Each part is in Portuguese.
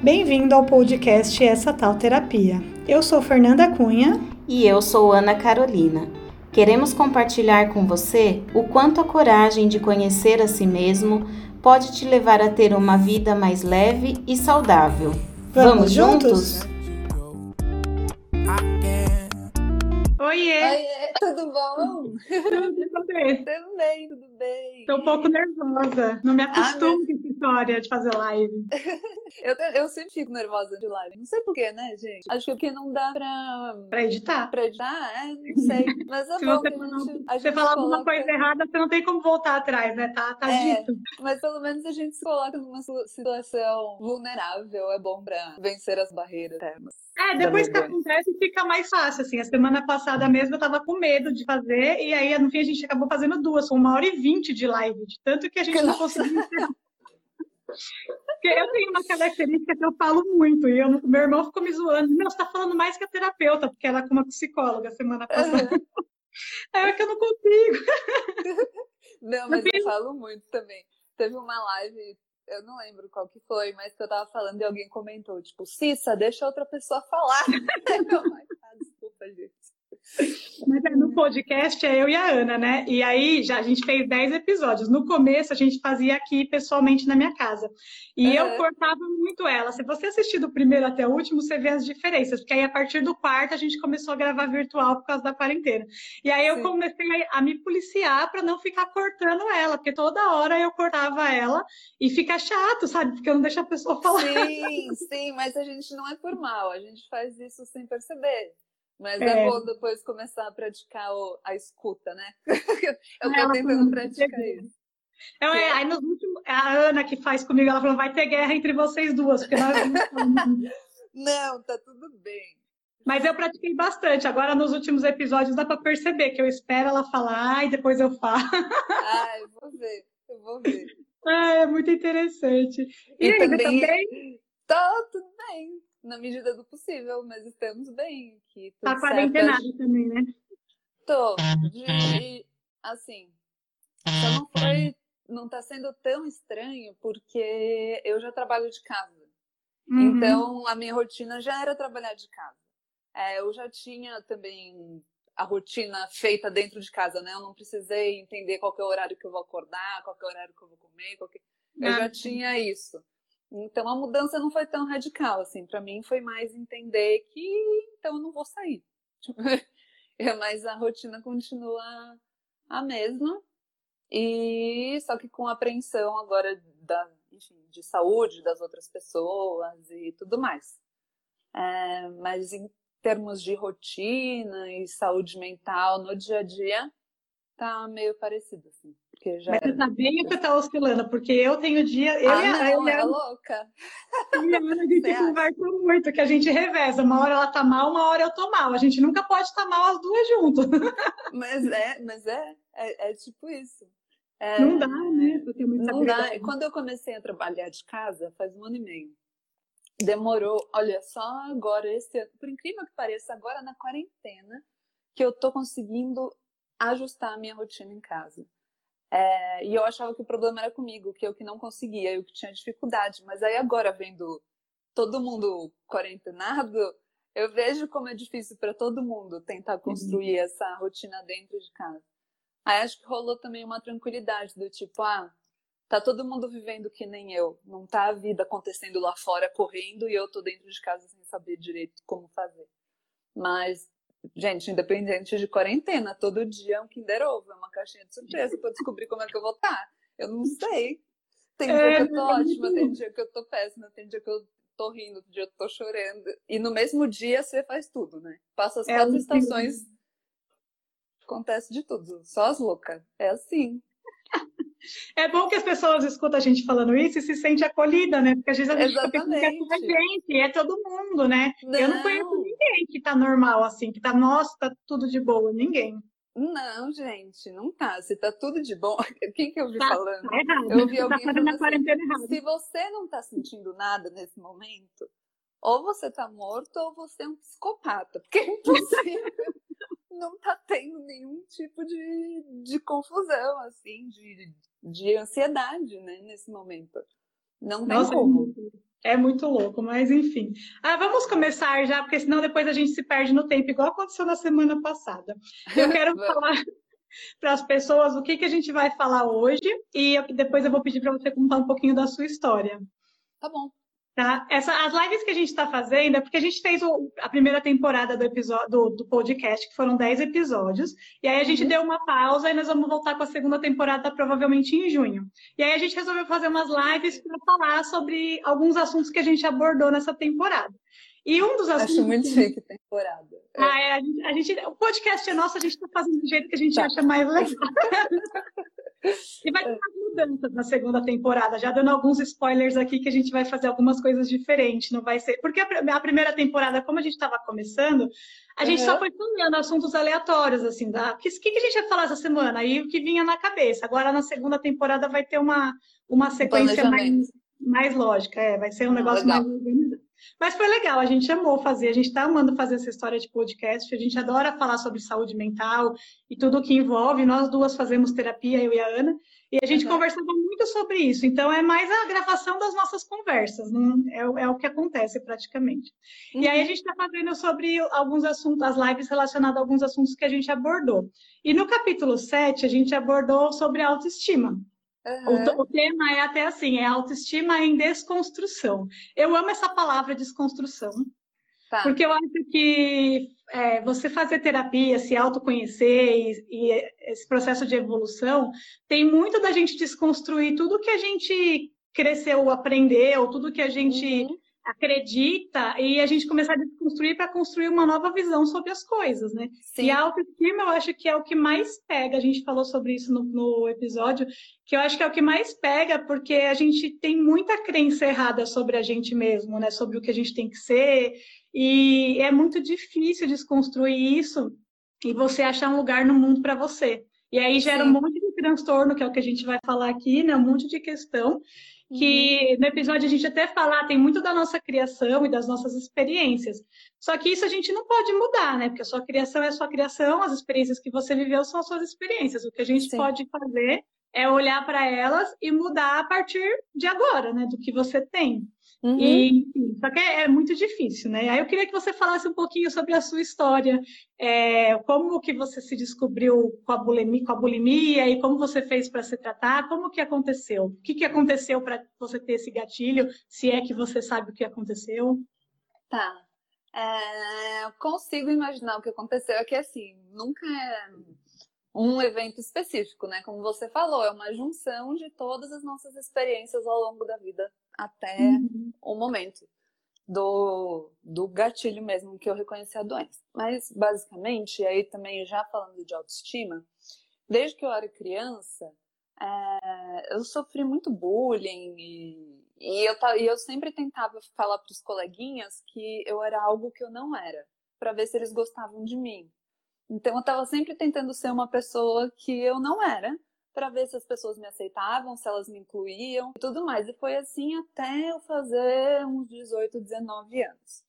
Bem-vindo ao podcast Essa Tal Terapia. Eu sou Fernanda Cunha. E eu sou Ana Carolina. Queremos compartilhar com você o quanto a coragem de conhecer a si mesmo pode te levar a ter uma vida mais leve e saudável. Vamos, Vamos juntos? Oiê! Oiê, tudo bom? Tudo bem? Também, tudo bem. Tô um pouco nervosa. Não me acostumo ah, com essa história de fazer live. eu, eu sempre fico nervosa de live. Não sei porquê, né, gente? Acho que porque não dá pra... Pra editar? Pra editar? É, não sei. Mas é Se bom você, que a gente, você falar alguma coisa errada, você não tem como voltar atrás, né? Tá, tá é, dito. Mas pelo menos a gente se coloca numa situação vulnerável. É bom pra vencer as barreiras termas. É, depois que acontece fica mais fácil, assim. A semana passada mesmo eu tava com medo de fazer, e aí no fim a gente acabou fazendo duas, uma hora e vinte de live, de tanto que a gente não conseguiu Porque eu tenho uma característica que eu falo muito, e eu, meu irmão ficou me zoando. Meu, você tá falando mais que a terapeuta, porque ela é como psicóloga semana passada. Uhum. É que eu não consigo. Não, mas eu, eu falo muito também. Teve uma live eu não lembro qual que foi, mas que eu tava falando e alguém comentou, tipo, Cissa, deixa outra pessoa falar. eu, ah, desculpa, gente. Mas é, no podcast é eu e a Ana, né? E aí já a gente fez 10 episódios. No começo a gente fazia aqui pessoalmente na minha casa. E uhum. eu cortava muito ela. Se você assistir do primeiro até o último, você vê as diferenças. Porque aí a partir do quarto a gente começou a gravar virtual por causa da quarentena. E aí eu Sim. comecei a, a me policiar para não ficar cortando ela, porque toda hora eu cortava ela e fica chato, sabe? Porque eu não deixo a pessoa falar. Sim, sim, mas a gente não é por mal, a gente faz isso sem perceber. Mas é, é bom depois começar a praticar o, a escuta, né? Eu tô tentando praticar isso. Então, é, aí nos últimos, é a Ana que faz comigo, ela falou, vai ter guerra entre vocês duas, porque nós Não, tá tudo bem. Mas eu pratiquei bastante. Agora, nos últimos episódios, dá para perceber que eu espero ela falar e depois eu falo. Ah, eu vou ver, eu vou ver. É, é muito interessante. E, e aí, também... também? Tô, tudo bem na medida do possível, mas estamos bem aqui. Tá quarentenado também, né? Tô. De, assim, só não foi, não tá sendo tão estranho porque eu já trabalho de casa. Uhum. Então, a minha rotina já era trabalhar de casa. É, eu já tinha também a rotina feita dentro de casa, né? Eu não precisei entender qual é o horário que eu vou acordar, qual é o horário que eu vou comer, que... eu já tinha isso. Então a mudança não foi tão radical assim. Para mim foi mais entender que então eu não vou sair. É, mas a rotina continua a mesma. E só que com apreensão agora da, enfim, de saúde das outras pessoas e tudo mais. É, mas em termos de rotina e saúde mental no dia a dia, tá meio parecido assim. Porque já Mas tá bem ou você tá oscilando? Porque eu tenho dia. Eu ah, não, é louca. E a Ana, a gente conversa muito, que a gente reveza. Uma hora ela tá mal, uma hora eu tô mal. A gente nunca pode estar tá mal as duas juntas. Mas é, mas é, é, é tipo isso. É, não dá, né? Porque não dá. Quando eu comecei a trabalhar de casa, faz um ano e meio. Demorou, olha, só agora, esse ano, por incrível que pareça, agora na quarentena, que eu tô conseguindo ajustar a minha rotina em casa. É, e eu achava que o problema era comigo, que eu que não conseguia, eu que tinha dificuldade. Mas aí agora, vendo todo mundo quarentenado, eu vejo como é difícil para todo mundo tentar uhum. construir uhum. essa rotina dentro de casa. Aí acho que rolou também uma tranquilidade do tipo, ah, tá todo mundo vivendo que nem eu, não tá a vida acontecendo lá fora correndo e eu tô dentro de casa sem saber direito como fazer. Mas Gente, independente de quarentena, todo dia é um Kinder Ovo, é uma caixinha de surpresa para descobrir como é que eu vou estar. Tá. Eu não sei. Tem dia que eu tô é, ótima, tem dia que eu tô péssima, tem dia que eu tô rindo, outro dia eu tô chorando. E no mesmo dia você faz tudo, né? Passa as é quatro estações. Acontece de tudo. Só as loucas. É assim. É bom que as pessoas escutam a gente falando isso e se sente acolhida, né? Porque às vezes a gente fica pensando que é gente, é todo mundo, né? Não. Eu não conheço ninguém que tá normal assim, que tá, nossa, tá tudo de boa, ninguém. Não, gente, não tá. Se tá tudo de bom. Quem que eu vi tá, falando? Tá errado. Eu vi tá alguém tá falando assim, se você não tá sentindo nada nesse momento, ou você tá morto ou você é um psicopata. Porque é impossível não tá tendo nenhum tipo de, de confusão, assim, de, de ansiedade, né, nesse momento. Não tem Nossa, como. É muito louco, mas enfim. Ah, vamos começar já, porque senão depois a gente se perde no tempo, igual aconteceu na semana passada. Eu quero falar para as pessoas o que, que a gente vai falar hoje e depois eu vou pedir para você contar um pouquinho da sua história. Tá bom. Tá? Essa, as lives que a gente está fazendo é porque a gente fez o, a primeira temporada do, episódio, do, do, podcast, que foram 10 episódios, e aí a gente uhum. deu uma pausa e nós vamos voltar com a segunda temporada provavelmente em junho. E aí a gente resolveu fazer umas lives para falar sobre alguns assuntos que a gente abordou nessa temporada. E um dos assuntos. Acho muito chique temporada. É. Ah, é, a, gente, a gente, o podcast é nosso, a gente está fazendo do jeito que a gente tá. acha mais legal. E vai ter mudanças na segunda temporada, já dando alguns spoilers aqui que a gente vai fazer algumas coisas diferentes, não vai ser. Porque a, primeira temporada, como a gente estava começando, a gente uhum. só foi falando assuntos aleatórios, assim, da o que, que a gente ia falar essa semana? Aí o que vinha na cabeça. Agora na segunda temporada vai ter uma, uma sequência mais, mais lógica, é, vai ser um ah, negócio legal. mais organizado. Mas foi legal, a gente amou fazer, a gente está amando fazer essa história de podcast, a gente adora falar sobre saúde mental e tudo o que envolve. Nós duas fazemos terapia, eu e a Ana, e a gente uhum. conversava muito sobre isso. Então é mais a gravação das nossas conversas, não, é, é o que acontece praticamente. Uhum. E aí a uhum. gente está fazendo sobre alguns assuntos, as lives relacionadas a alguns assuntos que a gente abordou. E no capítulo 7, a gente abordou sobre autoestima. Uhum. O, tema é até assim, é autoestima em desconstrução. Eu amo essa palavra desconstrução, tá. porque eu acho que é, você fazer terapia, se autoconhecer e, e, esse processo de evolução tem muito da gente desconstruir tudo que a gente cresceu, aprendeu, tudo que a gente uhum acredita e a gente começar a desconstruir para construir uma nova visão sobre as coisas, né? Sim. E a autoestima eu acho que é o que mais pega. A gente falou sobre isso no, no, episódio, que eu acho que é o que mais pega, porque a gente tem muita crença errada sobre a gente mesmo, né? Sobre o que a gente tem que ser. E é muito difícil desconstruir isso e você achar um lugar no mundo para você. E aí gera Sim. um monte de transtorno, que é o que a gente vai falar aqui, né? Um monte de questão que uhum. no episódio a gente até fala, tem muito da nossa criação e das nossas experiências. Só que isso a gente não pode mudar, né? Porque a sua criação é a sua criação, as experiências que você viveu são as suas experiências. O que a gente Sim. pode fazer é olhar para elas e mudar a partir de agora, né? Do que você tem. Uhum. E, só que é, é, muito difícil, né? Aí eu queria que você falasse um pouquinho sobre a sua história, é, como que você se descobriu com a bulimia, com a bulimia e como você fez para se tratar, como que aconteceu? O que, que aconteceu para você ter esse gatilho, se é que você sabe o que aconteceu? Tá. É, consigo imaginar o que aconteceu, é que assim, nunca é um evento específico, né? Como você falou, é uma junção de todas as nossas experiências ao longo da vida até uhum. o momento do, do gatilho mesmo que eu reconheci a doença. Mas, basicamente, aí também já falando de autoestima, desde que eu era criança, é, eu sofri muito bullying e, e, eu, e eu sempre tentava falar para os coleguinhas que eu era algo que eu não era, para ver se eles gostavam de mim. Então eu estava sempre tentando ser uma pessoa que eu não era, para ver se as pessoas me aceitavam, se elas me incluíam e tudo mais. E foi assim até eu fazer uns 18, 19 anos.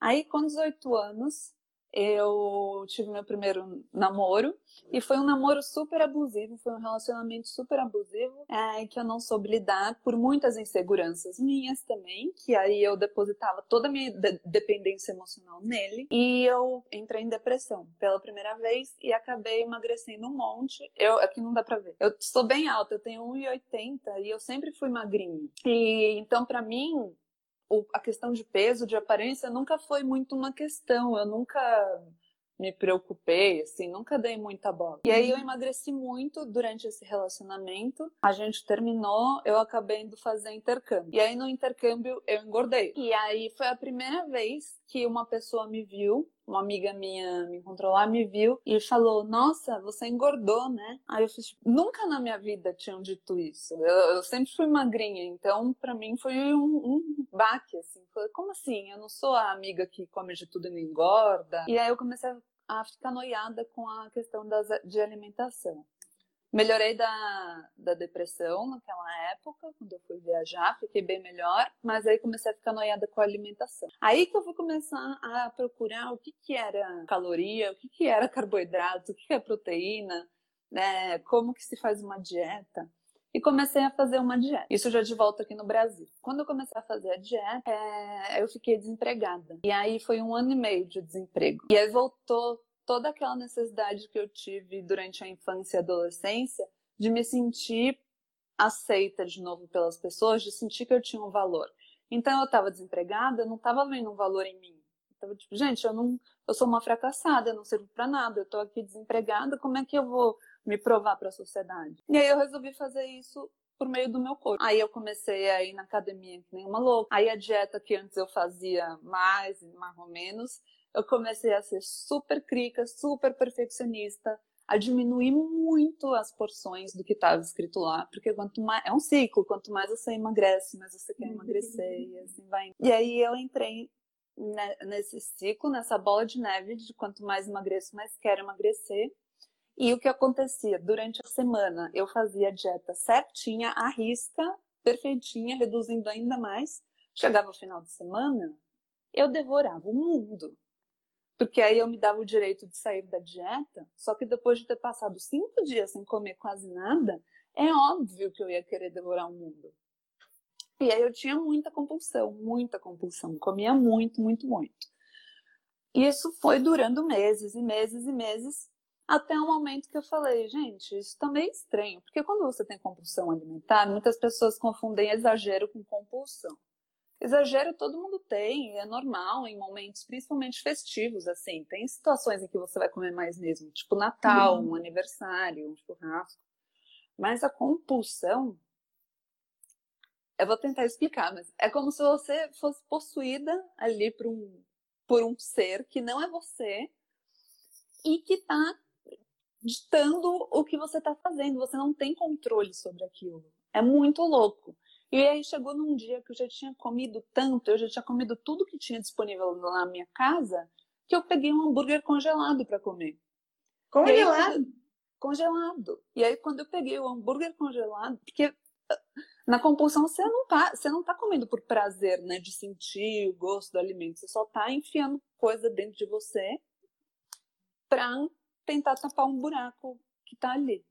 Aí, com 18 anos, eu tive meu primeiro namoro e foi um namoro super abusivo, foi um relacionamento super abusivo é, que eu não soube lidar por muitas inseguranças minhas também, que aí eu depositava toda a minha de dependência emocional nele e eu entrei em depressão pela primeira vez e acabei emagrecendo um monte. Eu aqui não dá para ver. Eu sou bem alta, eu tenho 1,80 e eu sempre fui magrinha. E então para mim a questão de peso, de aparência, nunca foi muito uma questão. Eu nunca me preocupei, assim, nunca dei muita bola. E aí eu emagreci muito durante esse relacionamento. A gente terminou, eu acabei indo fazer intercâmbio. E aí no intercâmbio eu engordei. E aí foi a primeira vez que uma pessoa me viu uma amiga minha me encontrou lá, me viu e falou: Nossa, você engordou, né? Aí eu fiz, nunca na minha vida tinham dito isso. Eu, eu sempre fui magrinha, então para mim foi um, um baque, assim. Foi, como assim? Eu não sou a amiga que come de tudo e não engorda. E aí eu comecei a ficar noiada com a questão das, de alimentação. Melhorei da, da depressão naquela época, quando eu fui viajar, fiquei bem melhor, mas aí comecei a ficar noiada com a alimentação. Aí que eu fui começar a procurar o que, que era caloria, o que, que era carboidrato, o que, que é proteína, né, como que se faz uma dieta. e comecei a fazer uma dieta. Isso já de volta aqui no Brasil. Quando eu comecei a fazer a dieta, é, eu fiquei desempregada. E aí foi um ano e meio de desemprego. E aí voltou toda aquela necessidade que eu tive durante a infância e adolescência de me sentir aceita de novo pelas pessoas, de sentir que eu tinha um valor. Então eu estava desempregada, eu não estava vendo um valor em mim. Tava tipo, gente, eu não, eu sou uma fracassada, eu não sirvo para nada, eu estou aqui desempregada, como é que eu vou me provar para a sociedade. E aí eu resolvi fazer isso por meio do meu corpo. Aí eu comecei a ir na academia que nem uma louca. Aí a dieta que antes eu fazia mais, mais ou menos, eu comecei a ser super crica, super perfeccionista, a diminuir muito as porções do que estava escrito lá, porque quanto mais é um ciclo, quanto mais você emagrece, mais você quer emagrecer e assim vai. E aí eu entrei nesse ciclo, nessa bola de neve de quanto mais emagreço, mais quero emagrecer. E o que acontecia? Durante a semana eu fazia a dieta certinha, à risca, perfeitinha, reduzindo ainda mais. Chegava o final de semana, eu devorava o mundo. Porque aí eu me dava o direito de sair da dieta, só que depois de ter passado cinco dias sem comer quase nada, é óbvio que eu ia querer devorar o mundo. E aí eu tinha muita compulsão, muita compulsão. Comia muito, muito, muito. E isso foi durando meses e meses e meses, até o momento que eu falei, gente, isso tá meio estranho, porque quando você tem compulsão alimentar, muitas pessoas confundem exagero com compulsão. Exagero todo mundo tem, é normal em momentos, principalmente festivos, assim. Tem situações em que você vai comer mais mesmo, tipo Natal, uhum. um aniversário, um churrasco. Mas a compulsão, eu vou tentar explicar, mas é como se você fosse possuída ali por um, por um ser que não é você e que está ditando o que você está fazendo. Você não tem controle sobre aquilo. É muito louco. E aí chegou num dia que eu já tinha comido tanto, eu já tinha comido tudo que tinha disponível na minha casa, que eu peguei um hambúrguer congelado para comer. Congelado? Aí, congelado. E aí quando eu peguei o hambúrguer congelado, porque ah, na compulsão você não tá, você não tá comendo por prazer, né, de sentir o gosto do alimento, você só tá enfiando coisa dentro de você para tentar tapar um buraco que tá ali.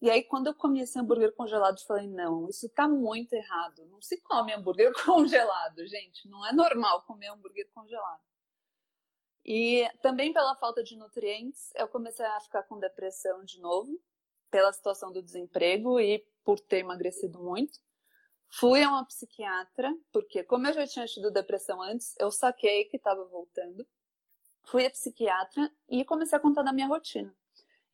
E aí, quando eu comi esse hambúrguer congelado, eu falei: não, isso tá muito errado. Não se come hambúrguer congelado, gente. Não é normal comer hambúrguer congelado. E também pela falta de nutrientes, eu comecei a ficar com depressão de novo, pela situação do desemprego e por ter emagrecido muito. Fui a uma psiquiatra, porque como eu já tinha tido depressão antes, eu saquei que estava voltando fui a psiquiatra e comecei a contar da minha rotina.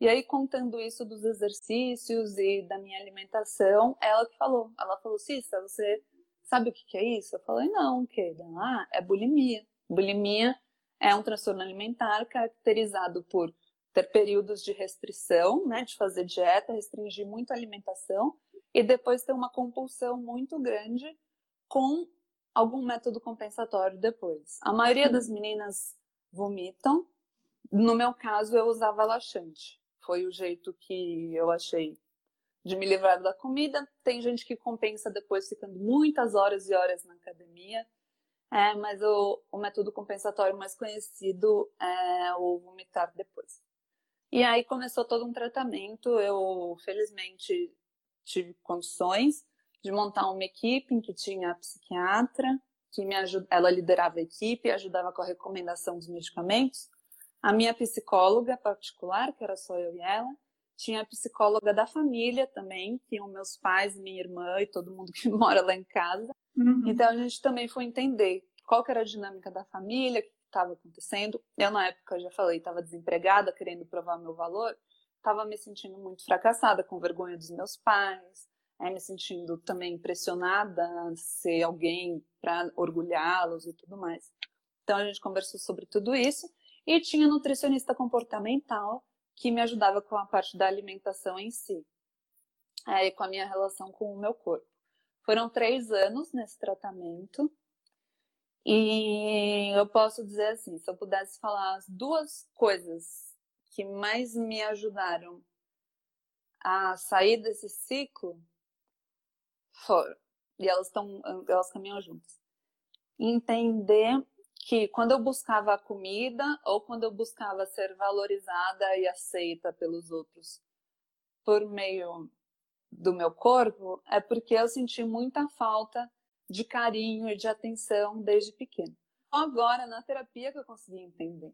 E aí, contando isso dos exercícios e da minha alimentação, ela que falou. Ela falou, Cissa, você sabe o que é isso? Eu falei, não, o que? Ah, é bulimia. Bulimia é um transtorno alimentar caracterizado por ter períodos de restrição, né, de fazer dieta, restringir muito a alimentação e depois ter uma compulsão muito grande com algum método compensatório depois. A maioria das meninas vomitam. No meu caso, eu usava laxante. Foi o jeito que eu achei de me livrar da comida. Tem gente que compensa depois ficando muitas horas e horas na academia. É, mas o, o método compensatório mais conhecido é o vomitar depois. E aí começou todo um tratamento. Eu, felizmente, tive condições de montar uma equipe em que tinha a psiquiatra, que me ajuda, ela liderava a equipe, ajudava com a recomendação dos medicamentos. A minha psicóloga particular, que era só eu e ela, tinha a psicóloga da família também, que iam meus pais, minha irmã e todo mundo que mora lá em casa. Uhum. Então a gente também foi entender qual era a dinâmica da família, o que estava acontecendo. Eu na época já falei, estava desempregada, querendo provar meu valor, estava me sentindo muito fracassada, com vergonha dos meus pais, é, me sentindo também pressionada a ser alguém para orgulhá-los e tudo mais. Então a gente conversou sobre tudo isso e tinha nutricionista comportamental que me ajudava com a parte da alimentação em si, é, com a minha relação com o meu corpo. Foram três anos nesse tratamento e eu posso dizer assim, se eu pudesse falar as duas coisas que mais me ajudaram a sair desse ciclo, foram. E elas estão, elas caminham juntas. Entender que quando eu buscava a comida ou quando eu buscava ser valorizada e aceita pelos outros por meio do meu corpo é porque eu senti muita falta de carinho e de atenção desde pequeno. Agora, na terapia, que eu consegui entender.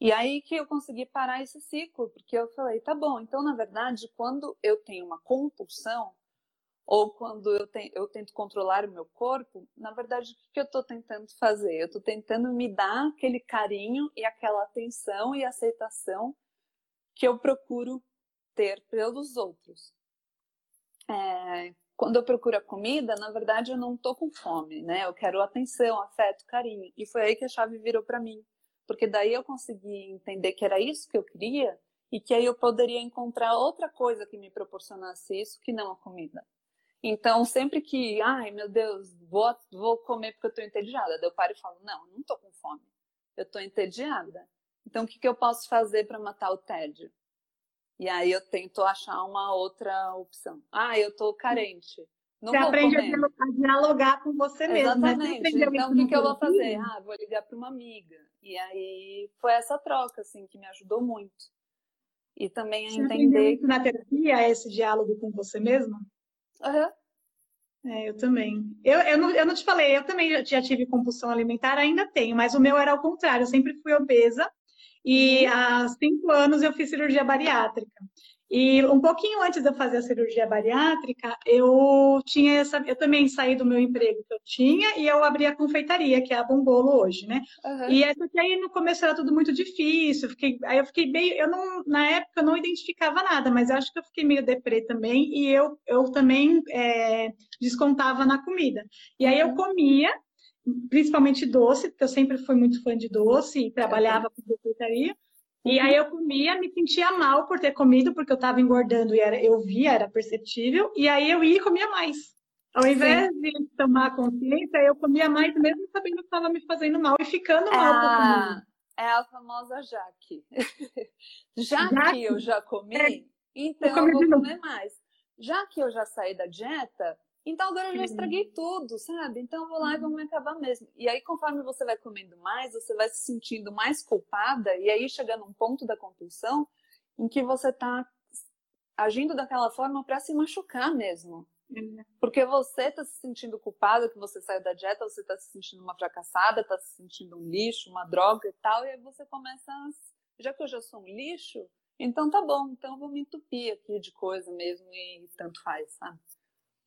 E aí que eu consegui parar esse ciclo, porque eu falei, tá bom, então, na verdade, quando eu tenho uma compulsão, ou quando eu, te, eu tento controlar o meu corpo, na verdade, o que eu estou tentando fazer? Eu estou tentando me dar aquele carinho e aquela atenção e aceitação que eu procuro ter pelos outros. É, quando eu procuro a comida, na verdade, eu não estou com fome, né? Eu quero atenção, afeto, carinho. E foi aí que a chave virou para mim. Porque daí eu consegui entender que era isso que eu queria e que aí eu poderia encontrar outra coisa que me proporcionasse isso que não a comida. Então, sempre que, ai meu Deus, vou, vou comer porque eu estou entediada, eu paro e falo, não, não estou com fome, eu estou entediada. Então, o que, que eu posso fazer para matar o tédio? E aí eu tento achar uma outra opção. Ah, eu estou carente. Não você aprende comer. a dialogar com você mesmo. Né? Exatamente. Né? Então, o que, que eu vou fazer? Ah, vou ligar para uma amiga. E aí foi essa troca, assim, que me ajudou muito. E também a você entender. Na terapia, esse diálogo com você mesmo? Uhum. É, eu também. Eu, eu, não, eu não te falei, eu também já tive compulsão alimentar, ainda tenho, mas o meu era ao contrário, eu sempre fui obesa e uhum. há cinco anos eu fiz cirurgia bariátrica. E um pouquinho antes de eu fazer a cirurgia bariátrica, eu tinha essa, eu também saí do meu emprego que eu tinha e eu abri a confeitaria, que é a Bombolo hoje, né? Uhum. E essa que aí no começo era tudo muito difícil, fiquei, aí eu fiquei bem, eu não, na época eu não identificava nada, mas eu acho que eu fiquei meio deprê também e eu, eu também é, descontava na comida. E aí eu comia, principalmente doce, porque eu sempre fui muito fã de doce e trabalhava com confeitaria. E aí eu comia, me sentia mal por ter comido, porque eu estava engordando e era, eu via, era perceptível, e aí eu ia e comia mais. Ao invés Sim. de tomar consciência, eu comia mais mesmo sabendo que estava me fazendo mal e ficando mal. Ah, é a famosa Jaque. já Jaque. que eu já comi, é. então eu, eu vou comer mais. Já que eu já saí da dieta, então agora eu já estraguei tudo, sabe? Então eu vou lá e vou me acabar mesmo. E aí, conforme você vai comendo mais, você vai se sentindo mais culpada, e aí chega num ponto da compulsão em que você tá agindo daquela forma para se machucar mesmo. Uhum. Porque você tá se sentindo culpada que você saiu da dieta, você tá se sentindo uma fracassada, tá se sentindo um lixo, uma droga e tal, e aí você começa a... Já que eu já sou um lixo, então tá bom, então eu vou me entupir aqui de coisa mesmo e tanto faz, sabe?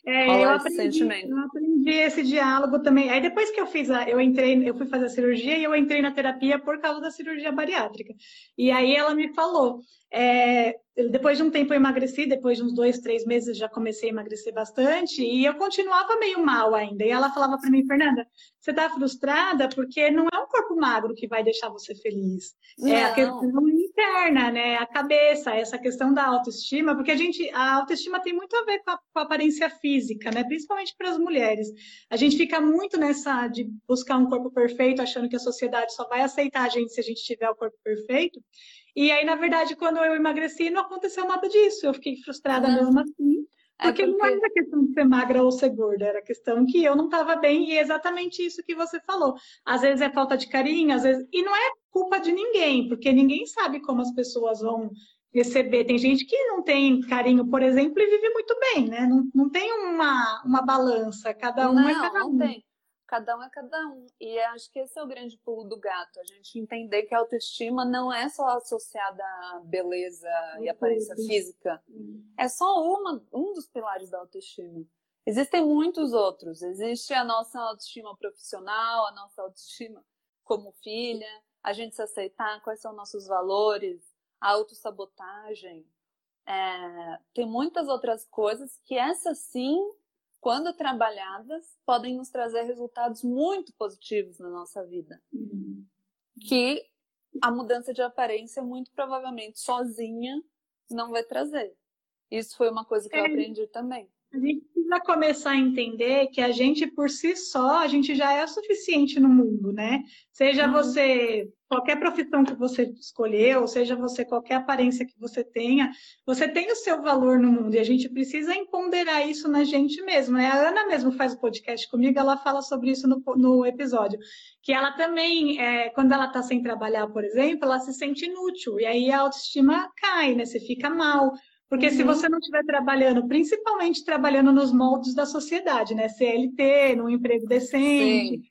É, eu aprendi, eu aprendi esse diálogo também. Aí depois que eu fiz a, eu entrei, eu fui fazer a cirurgia e eu entrei na terapia por causa da cirurgia bariátrica. E aí ela me falou, é, depois de um tempo eu emagreci, depois de uns dois, três meses já comecei a emagrecer bastante e eu continuava meio mal ainda. E ela falava para mim, Fernanda, você está frustrada porque não é um corpo magro que vai deixar você feliz. Não. É a questão interna, né? A cabeça, essa questão da autoestima, porque a gente, a autoestima tem muito a ver com a, com a aparência física, né? Principalmente para as mulheres. A gente fica muito nessa de buscar um corpo perfeito, achando que a sociedade só vai aceitar a gente se a gente tiver o corpo perfeito. E aí, na verdade, quando eu emagreci, não aconteceu nada disso. Eu fiquei frustrada uhum. mesmo assim. Porque, é porque, não era questão de ser magra ou ser gorda, era questão que eu não estava bem, e é exatamente isso que você falou. Às vezes é falta de carinho, às vezes. E não é culpa de ninguém, porque ninguém sabe como as pessoas vão receber. Tem gente que não tem carinho, por exemplo, e vive muito bem, né? Não, não tem uma, uma balança, cada um não, é cada um. Não tem cada um é cada um. E acho que esse é o grande pulo do gato, a gente entender que a autoestima não é só associada à beleza e aparência física. É só uma, um dos pilares da autoestima. Existem muitos outros. Existe a nossa autoestima profissional, a nossa autoestima como filha, a gente se aceitar, quais são nossos valores, a autossabotagem. É, tem muitas outras coisas que essa sim quando trabalhadas, podem nos trazer resultados muito positivos na nossa vida. Uhum. Que a mudança de aparência, muito provavelmente sozinha, não vai trazer. Isso foi uma coisa que é. eu aprendi também. A gente precisa começar a entender que a gente, por si só, a gente já é suficiente no mundo, né? Seja uhum. você qualquer profissão que você escolheu, seja você qualquer aparência que você tenha, você tem o seu valor no mundo e a gente precisa empoderar isso na gente mesmo. Né? A Ana mesmo faz o podcast comigo, ela fala sobre isso no, no episódio, que ela também, é, quando ela está sem trabalhar, por exemplo, ela se sente inútil e aí a autoestima cai, né? Você fica mal Porque uhum. se você não estiver trabalhando, principalmente trabalhando nos moldes da sociedade, né? CLT, num emprego decente, Sim.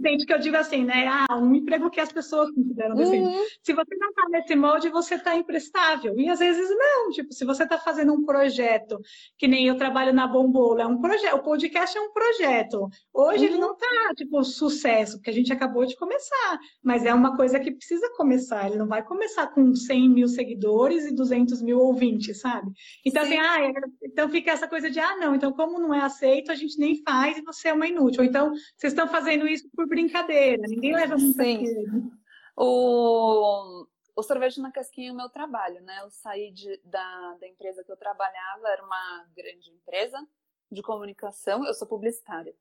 Sente que eu digo assim, né? Ah, um emprego que as pessoas consideram. Uhum. Se você não está nesse molde, você está imprestável. E às vezes não. Tipo, se você está fazendo um projeto, que nem eu trabalho na Bombola, é um projeto. O podcast é um projeto. Hoje uhum. ele não está, tipo, sucesso, porque a gente acabou de começar. Mas é uma coisa que precisa começar. Ele não vai começar com 100 mil seguidores e 200 mil ouvintes, sabe? Então, assim, Sim. assim, ah, é... então fica essa coisa de, ah, não, então como não é aceito, a gente nem faz e você é uma inútil. Ou então, vocês estão fazendo isso isso por brincadeira, ninguém leva muito Sim. O, o sorvete na casquinha é o meu trabalho, né? Eu saí de, da, da empresa que eu trabalhava, era uma grande empresa de comunicação, eu sou publicitária.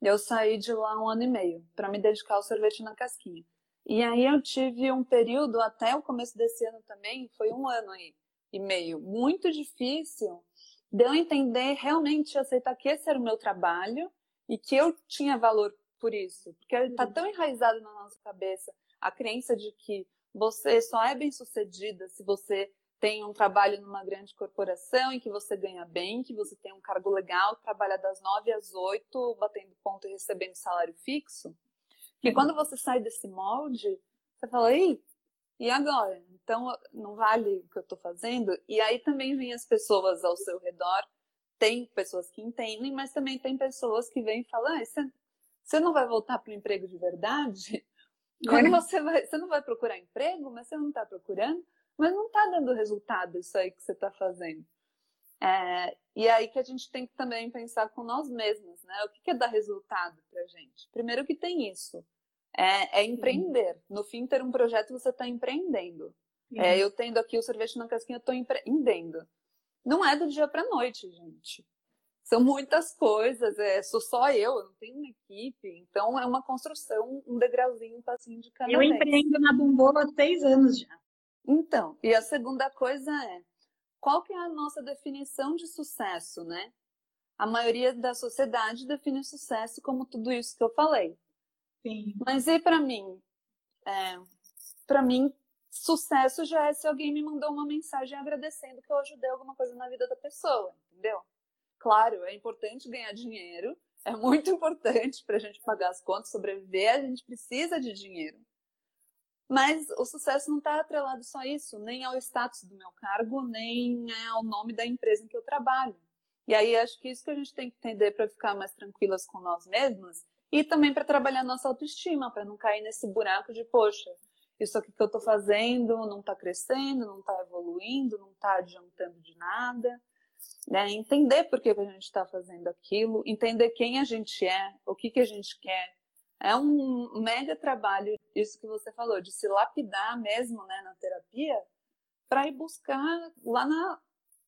Eu saí de lá um ano e meio para me dedicar ao sorvete na casquinha. E aí eu tive um período até o começo desse ano também, foi um ano aí e meio, muito difícil de eu entender realmente aceitar que esse era o meu trabalho e que eu tinha valor por isso, porque está uhum. tão enraizado na nossa cabeça a crença de que você só é bem sucedida se você tem um trabalho numa grande corporação em que você ganha bem, que você tem um cargo legal, trabalha das nove às oito, batendo ponto e recebendo salário fixo. Que quando você sai desse molde, você fala, ei, e agora? Então não vale o que eu estou fazendo? E aí também vem as pessoas ao seu redor. Tem pessoas que entendem, mas também tem pessoas que vêm e falam, ah, você você não vai voltar para o emprego de verdade? Quando você vai, você não vai procurar emprego, mas você não está procurando, mas não está dando resultado isso aí que você está fazendo. É, e aí que a gente tem que também pensar com nós mesmos, né? O que, que é dar resultado para gente? Primeiro que tem isso, é, é empreender. No fim, ter um projeto você está empreendendo. É, eu tendo aqui o sorvete na casquinha, eu estou empreendendo. Não é do dia para noite, gente são muitas coisas, é, sou só eu, eu não tenho uma equipe, então é uma construção, um degrauzinho, um passinho de cada eu vez. Empreendo na Bombola há seis anos já. Então, e a segunda coisa é, qual que é a nossa definição de sucesso, né? A maioria da sociedade define sucesso como tudo isso que eu falei. Sim. Mas e para mim? É, para mim, sucesso já é se alguém me mandou uma mensagem agradecendo que eu ajudei alguma coisa na vida da pessoa, entendeu? Claro, é importante ganhar dinheiro, é muito importante para a gente pagar as contas, sobreviver, a gente precisa de dinheiro. Mas o sucesso não está atrelado só a isso, nem ao status do meu cargo, nem né, ao nome da empresa em que eu trabalho. E aí acho que isso que a gente tem que entender para ficar mais tranquilas com nós mesmas e também para trabalhar nossa autoestima, para não cair nesse buraco de, poxa, isso aqui que eu estou fazendo não está crescendo, não está evoluindo, não está adiantando de nada né? Entender por que, a gente está fazendo aquilo, entender quem a gente é, o que, que a gente quer. É um mega trabalho, isso que você falou, de se lapidar mesmo né, na terapia, para ir buscar lá na,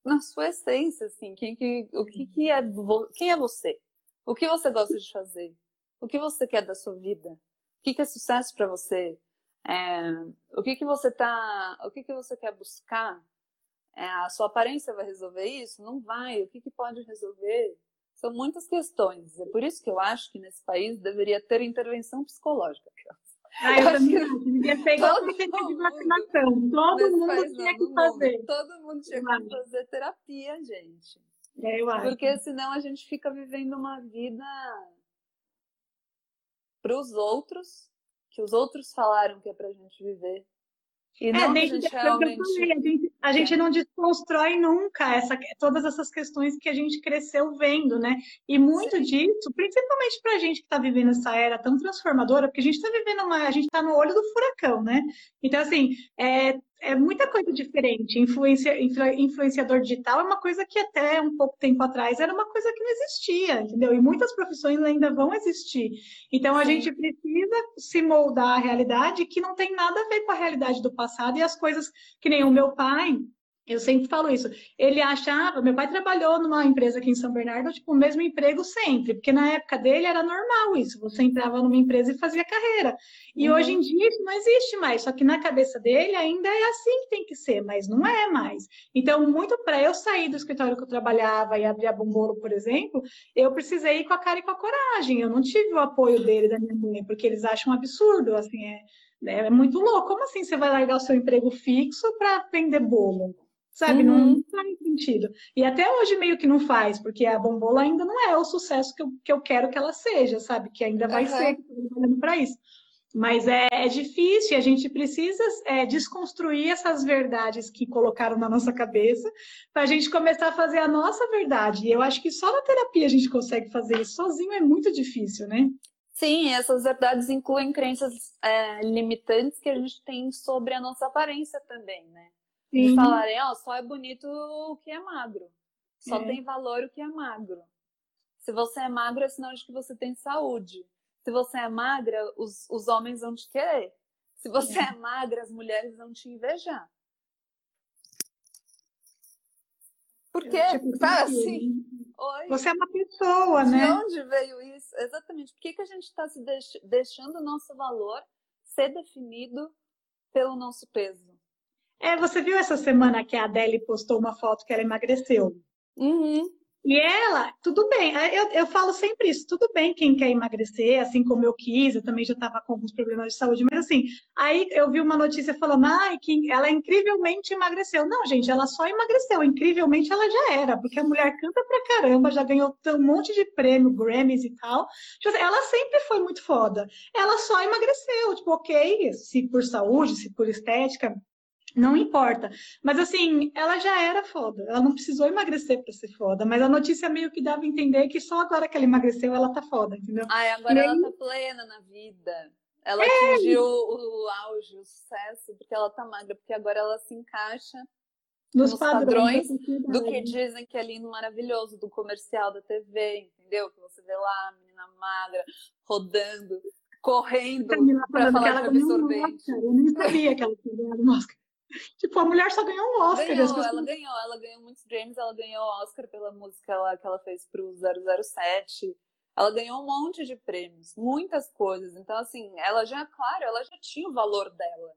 na sua essência, assim, quem que, o que, que é, quem é você? O que você gosta de fazer? O que você quer da sua vida? O que, que é sucesso para você? É, o que que você tá, o que que você quer buscar? É, a sua aparência vai resolver isso? Não vai. O que, que pode resolver? São muitas questões. É por isso que eu acho que nesse país deveria ter intervenção psicológica. Ah, eu também acho. Devia ser igual todo de vacinação. Todo mundo tinha que fazer. Mundo. Todo mundo tinha que fazer terapia, gente. É, eu acho. Porque senão a gente fica vivendo uma vida para os outros, que os outros falaram que é para a gente viver. E é, não desde, a gente realmente... Falei, a gente, a gente não desconstrói nunca essa, todas essas questões que a gente cresceu vendo, né? E muito Sim. disso, principalmente para a gente que está vivendo essa era tão transformadora, porque a gente está vivendo uma, a gente está no olho do furacão, né? Então, assim, é, é muita coisa diferente. Influencia, influ, influenciador digital é uma coisa que até um pouco tempo atrás era uma coisa que não existia, entendeu? E muitas profissões ainda vão existir. Então a Sim. gente precisa se moldar à realidade que não tem nada a ver com a realidade do passado e as coisas que nem o meu pai eu sempre falo isso. Ele achava, meu pai trabalhou numa empresa aqui em São Bernardo, tipo, o mesmo emprego sempre, porque na época dele era normal isso, você entrava numa empresa e fazia carreira. E uhum. hoje em dia isso não existe mais, só que na cabeça dele ainda é assim que tem que ser, mas não é mais. Então, muito para eu sair do escritório que eu trabalhava e abrir a Bombolo, por exemplo, eu precisei ir com a cara e com a coragem. Eu não tive o apoio dele da minha mãe, porque eles acham um absurdo, assim, é, é muito louco. Como assim você vai largar o seu emprego fixo para vender bolo? Sabe? Uhum. Não faz sentido. E até hoje meio que não faz, porque a Bombola ainda não é o sucesso que eu, que eu quero que ela seja, sabe? Que ainda vai uhum. ser, trabalhando para isso. Mas é, é, difícil, a gente precisa é, desconstruir essas verdades que colocaram na nossa cabeça para a gente começar a fazer a nossa verdade. E eu acho que só na terapia a gente consegue fazer isso. Sozinho é muito difícil, né? Sim, essas verdades incluem crenças é, limitantes que a gente tem sobre a nossa aparência também, né? Sim. De falarem, ó, oh, só é bonito o que é magro. Só é. tem valor o que é magro. Se você é magro, é sinal de que você tem saúde. Se você é magra, os, os homens vão te querer. Se você é. é magra, as mulheres vão te invejar. Porque, tipo, tá assim. Oi? Você é uma pessoa, de né? De onde veio isso? Exatamente. Por que, que a gente está se deix deixando o nosso valor ser definido pelo nosso peso? É, você viu essa semana que a Adele postou uma foto que ela emagreceu? Uhum. E ela, tudo bem, é, eu, eu falo sempre isso, tudo bem quem quer emagrecer, assim como eu quis, eu também já estava com alguns problemas de saúde, mas assim, aí eu vi uma notícia falando, ai, que ela incrivelmente emagreceu. Não, gente, ela só emagreceu, incrivelmente ela já era, porque a mulher canta pra caramba, já ganhou um monte de prêmio, Grammys e tal. Tipo assim, ela sempre foi muito foda. Ela só emagreceu, tipo, ok, se por saúde, se por estética, não importa. Mas assim, ela já era foda. Ela não precisou emagrecer para ser foda. Mas a notícia meio que dava a entender que só agora que ela emagreceu, ela tá foda, entendeu? Ai, agora e ela aí... tá plena na vida. Ela é. atingiu o auge, o sucesso, porque ela tá magra, porque agora ela se encaixa nos, nos padrões, padrões do que dizem que é lindo, maravilhoso, do comercial da TV, entendeu? Que você vê lá a menina magra rodando, correndo para falar de absorvente. Eu nem sabia que ela tinha ganhado um Oscar. Tipo, a mulher só ganhou um Oscar. Ganhou, pessoas... Ela ganhou, ela ganhou muitos James, ela ganhou Oscar pela música ela, que ela fez pro 007. Ela ganhou um monte de prêmios, muitas coisas. Então, assim, ela já, claro, ela já tinha o valor dela,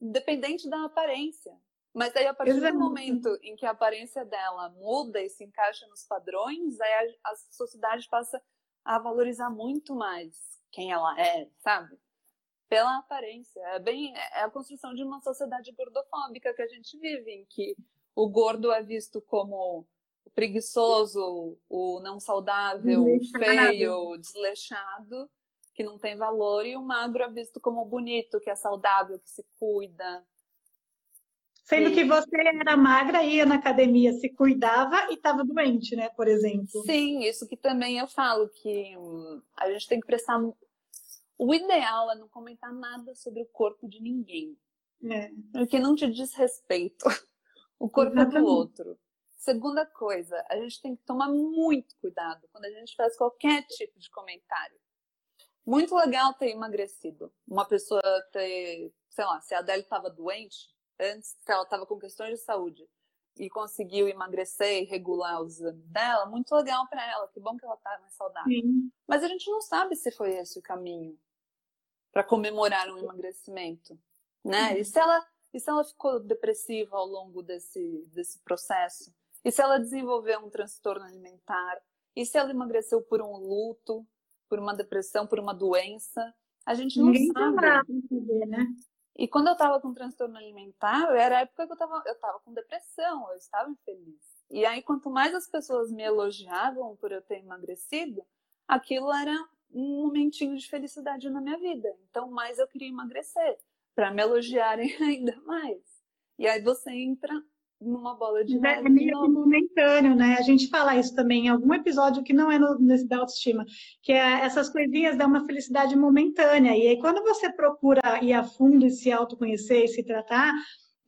independente da aparência. Mas aí, a partir Exato. do momento em que a aparência dela muda e se encaixa nos padrões, aí a, a sociedade passa a valorizar muito mais quem ela é, sabe? Pela aparência. É bem é a construção de uma sociedade gordofóbica que a gente vive, em que o gordo é visto como o preguiçoso, o não saudável, o feio, desleixado, que não tem valor, e o magro é visto como bonito, que é saudável, que se cuida. Sendo e... que você era magra, ia na academia, se cuidava e estava doente, né, por exemplo. Sim, isso que também eu falo, que hum, a gente tem que prestar o ideal é não comentar nada sobre o corpo de ninguém. É. Porque não te diz respeito. O corpo Exatamente. é do outro. Segunda coisa, a gente tem que tomar muito cuidado quando a gente faz qualquer tipo de comentário. Muito legal ter emagrecido. Uma pessoa ter, sei lá, se a Adele estava doente antes, se ela estava com questões de saúde e conseguiu emagrecer e regular os exames dela, muito legal para ela. Que bom que ela está mais saudável. Sim. Mas a gente não sabe se foi esse o caminho para comemorar um emagrecimento, né? Uhum. E se ela e se ela ficou depressiva ao longo desse desse processo? E se ela desenvolveu um transtorno alimentar? E se ela emagreceu por um luto, por uma depressão, por uma doença? A gente não Ninguém sabe. Saber, né? E quando eu estava com transtorno alimentar, era a época que eu estava eu tava com depressão, eu estava infeliz. E aí, quanto mais as pessoas me elogiavam por eu ter emagrecido, aquilo era um momentinho de felicidade na minha vida. Então, mais eu queria emagrecer, para me elogiarem ainda mais. E aí você entra numa bola de é neve. É meio que momentâneo, né? A gente fala isso também em algum episódio que não é no, nesse da autoestima, que é essas coisinhas dão uma felicidade momentânea. E aí, quando você procura ir a fundo e se autoconhecer e se tratar,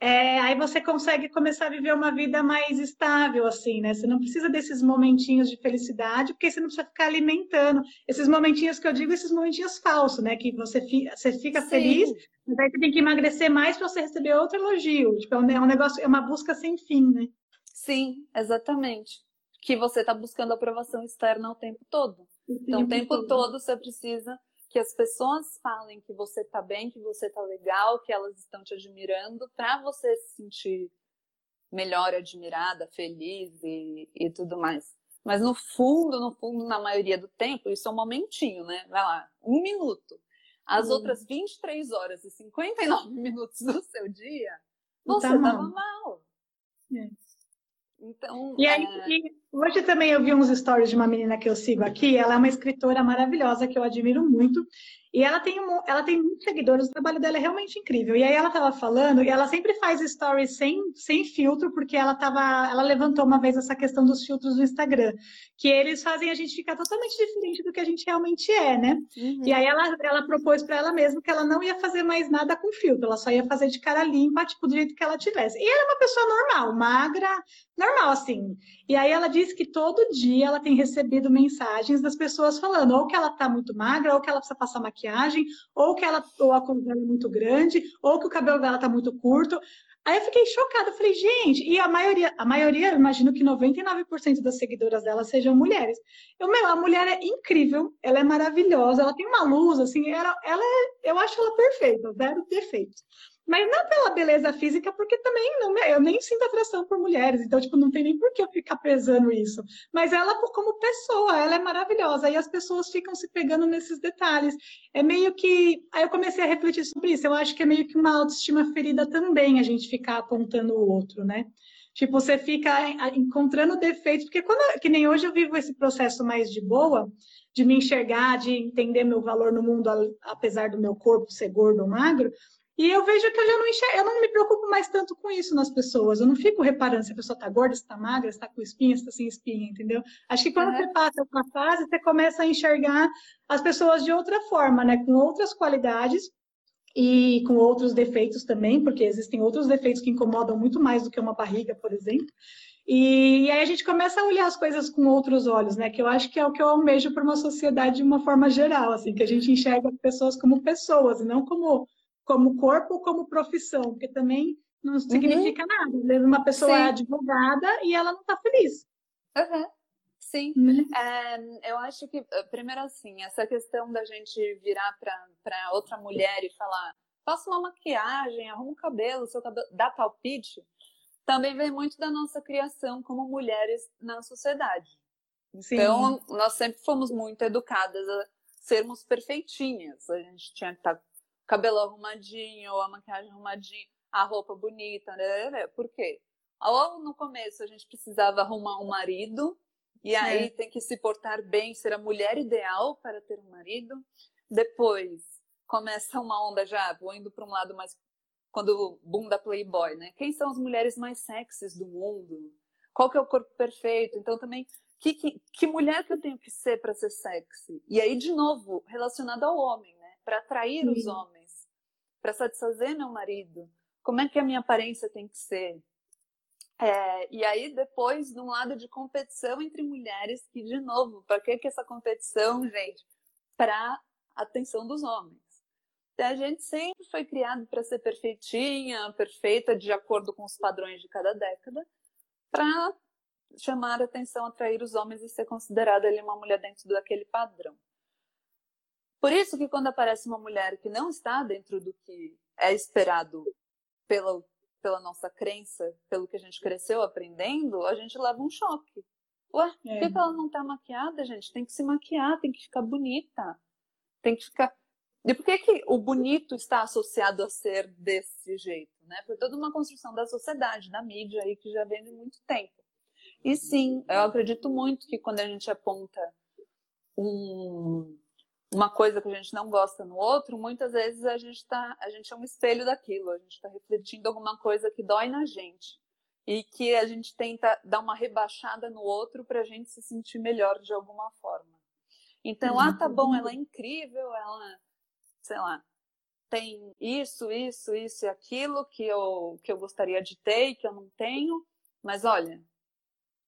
é, aí você consegue começar a viver uma vida mais estável, assim, né? Você não precisa desses momentinhos de felicidade, porque você não precisa ficar alimentando. Esses momentinhos que eu digo, esses momentinhos falsos, né? Que você fica, você fica feliz, mas aí você tem que emagrecer mais para você receber outro elogio. Tipo, é um, é um negócio, é uma busca sem fim, né? Sim, exatamente. Que você está buscando aprovação externa o tempo todo. Então, o tempo todo você precisa que as pessoas falem que você tá bem, que você tá legal, que elas estão te admirando, para você se sentir melhor, admirada, feliz e, e tudo mais. Mas no fundo, no fundo, na maioria do tempo, isso é um momentinho, né? Vai lá, um minuto. As hum. outras 23 horas e 59 minutos do seu dia, você tá tava mal. É. Então, e aí, é... hoje também eu vi uns stories de uma menina que eu sigo aqui, ela é uma escritora maravilhosa que eu admiro muito, e ela tem, um, ela tem muitos seguidores, o trabalho dela é realmente incrível. E aí ela estava falando, e ela sempre faz stories sem, sem filtro, porque ela tava, ela levantou uma vez essa questão dos filtros do Instagram, que eles fazem a gente ficar totalmente diferente do que a gente realmente é, né? Uhum. E aí ela, ela propôs para ela mesma que ela não ia fazer mais nada com filtro, ela só ia fazer de cara limpa, tipo, do jeito que ela tivesse. E ela é uma pessoa normal, magra, normal, assim. E aí ela disse que todo dia ela tem recebido mensagens das pessoas falando ou que ela tá muito magra, ou que ela precisa passar maquiagem, ou que ela, ou a cor dela é muito grande, ou que o cabelo dela tá muito curto. Aí eu fiquei chocada, eu falei, gente, e a maioria, a maioria, eu imagino que 99% das seguidoras dela sejam mulheres. Eu, meu, a mulher é incrível, ela é maravilhosa, ela tem uma luz, assim, ela, ela é, eu acho ela perfeita, zero defeitos. Mas não pela beleza física, porque também não, eu nem sinto atração por mulheres, então, tipo, não tem nem por que eu ficar pesando isso. Mas ela, como pessoa, ela é maravilhosa, e as pessoas ficam se pegando nesses detalhes. É meio que. Aí eu comecei a refletir sobre isso, eu acho que é meio que uma autoestima ferida também a gente ficar apontando o outro, né? Tipo, você fica encontrando defeitos, porque quando, que nem hoje eu vivo esse processo mais de boa, de me enxergar, de entender meu valor no mundo, apesar do meu corpo ser gordo ou magro, e eu vejo que eu já não enxergo, eu não me preocupo mais tanto com isso nas pessoas. Eu não fico reparando se a pessoa está gorda, se está magra, se está com espinha, se está sem espinha, entendeu? Acho que quando uhum. você passa uma fase, você começa a enxergar as pessoas de outra forma, né? Com outras qualidades e com outros defeitos também, porque existem outros defeitos que incomodam muito mais do que uma barriga, por exemplo. E, e, aí a gente começa a olhar as coisas com outros olhos, né? Que eu acho que é o que eu almejo para uma sociedade de uma forma geral, assim, que a gente enxerga as pessoas como pessoas e não como como corpo ou como profissão, porque também não significa uhum. nada. Às vezes uma pessoa é Sim. é advogada e ela não está feliz. Uhum. Sim, uhum. é, eu acho que, eh, primeiro assim, essa questão da gente virar para outra mulher e falar, faça uma maquiagem, arruma o cabelo, seu cabelo, dá palpite, também vem muito da nossa criação como mulheres na sociedade. Sim. Então, nós sempre fomos muito educadas a sermos perfeitinhas. A gente tinha que estar tá cabelo arrumadinho, a maquiagem arrumadinha, a roupa bonita, né, né, né? Por quê? Ou no começo a gente precisava arrumar um marido, e aí tem que se portar bem, ser a mulher ideal para ter um marido. Depois começa uma onda já, vou indo para um lado mais. Quando boom da Playboy, né? Quem são as mulheres mais sexys do mundo? Qual que é o corpo perfeito? Então também, que, que, que mulher que eu tenho que ser para ser sexy? E aí, de novo, relacionado ao homem, né? Para atrair Sim. os homens para satisfazer meu marido? Como é que a minha aparência tem que ser? É, e aí, depois, de um lado de competição entre mulheres, que, de novo, para que, que essa competição, gente? Para atenção dos homens. Então, a gente sempre foi criado para ser perfeitinha, perfeita, de acordo com os padrões de cada década, para chamar a atenção, atrair os homens e ser considerada ali uma mulher dentro daquele padrão. Por isso que quando aparece uma mulher que não está dentro do que é esperado pela, pela nossa crença, pelo que a gente cresceu aprendendo, a gente leva um choque. Ué, é. por que ela não está maquiada, gente? Tem que se maquiar, tem que ficar bonita. Tem que ficar. E por que, que o bonito está associado a ser desse jeito? Né? Por toda uma construção da sociedade, da mídia aí, que já vem de muito tempo. E sim, eu acredito muito que quando a gente aponta um, uma coisa que a gente não gosta no outro, muitas vezes a gente tá, a gente é um espelho daquilo, a gente está refletindo alguma coisa que dói na gente e que a gente tenta dar uma rebaixada no outro para a gente se sentir melhor de alguma forma. Então, ah, tá bom, ela é incrível, ela, sei lá, tem isso, isso, isso e aquilo que eu, que eu gostaria de ter e que eu não tenho, mas olha,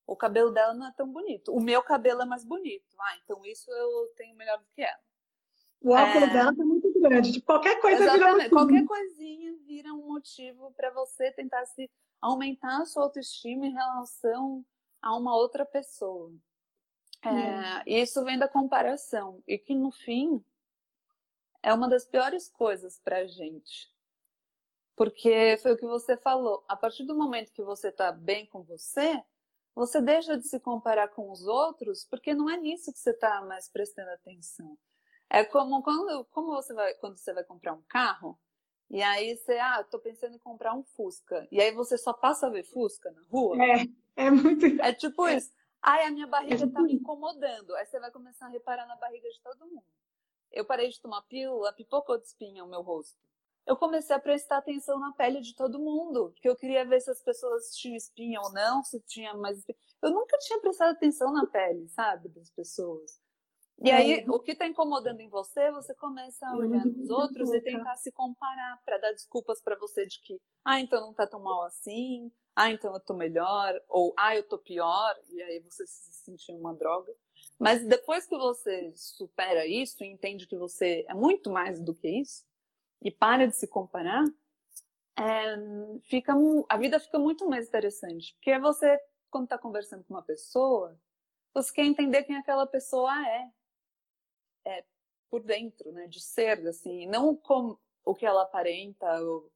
o cabelo dela não é tão bonito. O meu cabelo é mais bonito. Ah, então isso eu tenho melhor do que ela. O óculos é... dela tá muito grande. Tipo, qualquer coisa Exatamente. vira Qualquer coisinha vira um motivo para você tentar se aumentar a sua autoestima em relação a uma outra pessoa. É, hum. Isso vem da comparação. E que no fim é uma das piores coisas pra gente. Porque foi o que você falou. A partir do momento que você tá bem com você, você deixa de se comparar com os outros, porque não é nisso que você está mais prestando atenção. É como quando, como você vai, quando você vai comprar um carro E aí você, ah, tô pensando em comprar um Fusca. E aí você só passa a ver Fusca na rua. É, é muito. É tipo isso. Ai, a minha barriga é tá me incomodando. Aí você vai começar a reparar na barriga de todo mundo. Eu parei de tomar pílula, pipocou de espinha o meu rosto. Eu comecei a prestar atenção na pele de todo mundo, porque eu queria ver se as pessoas tinham espinha ou não, se tinha mais espinha. Eu nunca tinha prestado atenção na pele, sabe, das pessoas. E aí, é. o que está incomodando em você, você começa a olhar nos outros e tentar se comparar para dar desculpas para você de que, ah, então não está tão mal assim, ah, então eu estou melhor, ou ah, eu estou pior, e aí você se sentir uma droga. Mas depois que você supera isso e entende que você é muito mais do que isso, e para de se comparar, é, fica, a vida fica muito mais interessante. Porque você, quando está conversando com uma pessoa, você quer entender quem aquela pessoa é é, por dentro, né? De ser, assim, não com o que ela aparenta. Ou...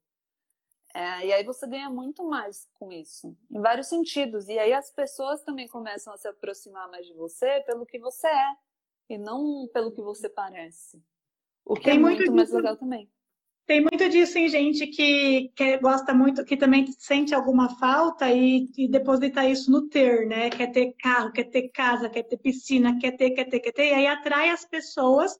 É, e aí você ganha muito mais com isso, em vários sentidos. E aí as pessoas também começam a se aproximar mais de você pelo que você é, e não pelo que você parece. O que Tem é muito, muito mais legal também. Tem muito disso em gente que, que gosta muito, que também sente alguma falta e, e deposita isso no ter, né? Quer ter carro, quer ter casa, quer ter piscina, quer ter, quer ter, quer ter, e aí atrai as pessoas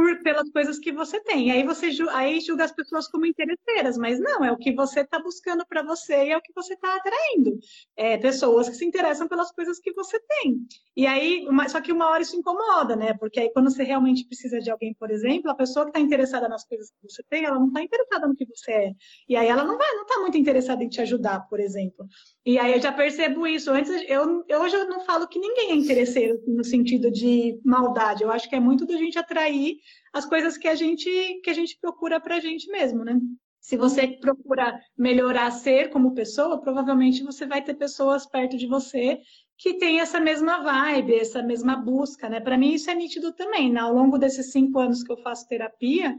por, pelas coisas que você tem. Aí você aí julga as pessoas como interesseiras, mas não, é o que você está buscando para você e é o que você está atraindo. É, pessoas que se interessam pelas coisas que você tem. E aí, uma, só que uma hora isso incomoda, né? Porque aí quando você realmente precisa de alguém, por exemplo, a pessoa que está interessada nas coisas que você tem, ela não está interessada no que você é. E aí ela não vai, não está muito interessada em te ajudar, por exemplo. E aí eu já percebo isso. Antes, eu, hoje eu não falo que ninguém é interesseiro no sentido de maldade. Eu acho que é muito da gente atrair as coisas que a gente que a gente procura para a gente mesmo, né? Se você procura melhorar ser como pessoa, provavelmente você vai ter pessoas perto de você que têm essa mesma vibe, essa mesma busca, né? Para mim isso é nítido também. Né? Ao longo desses cinco anos que eu faço terapia,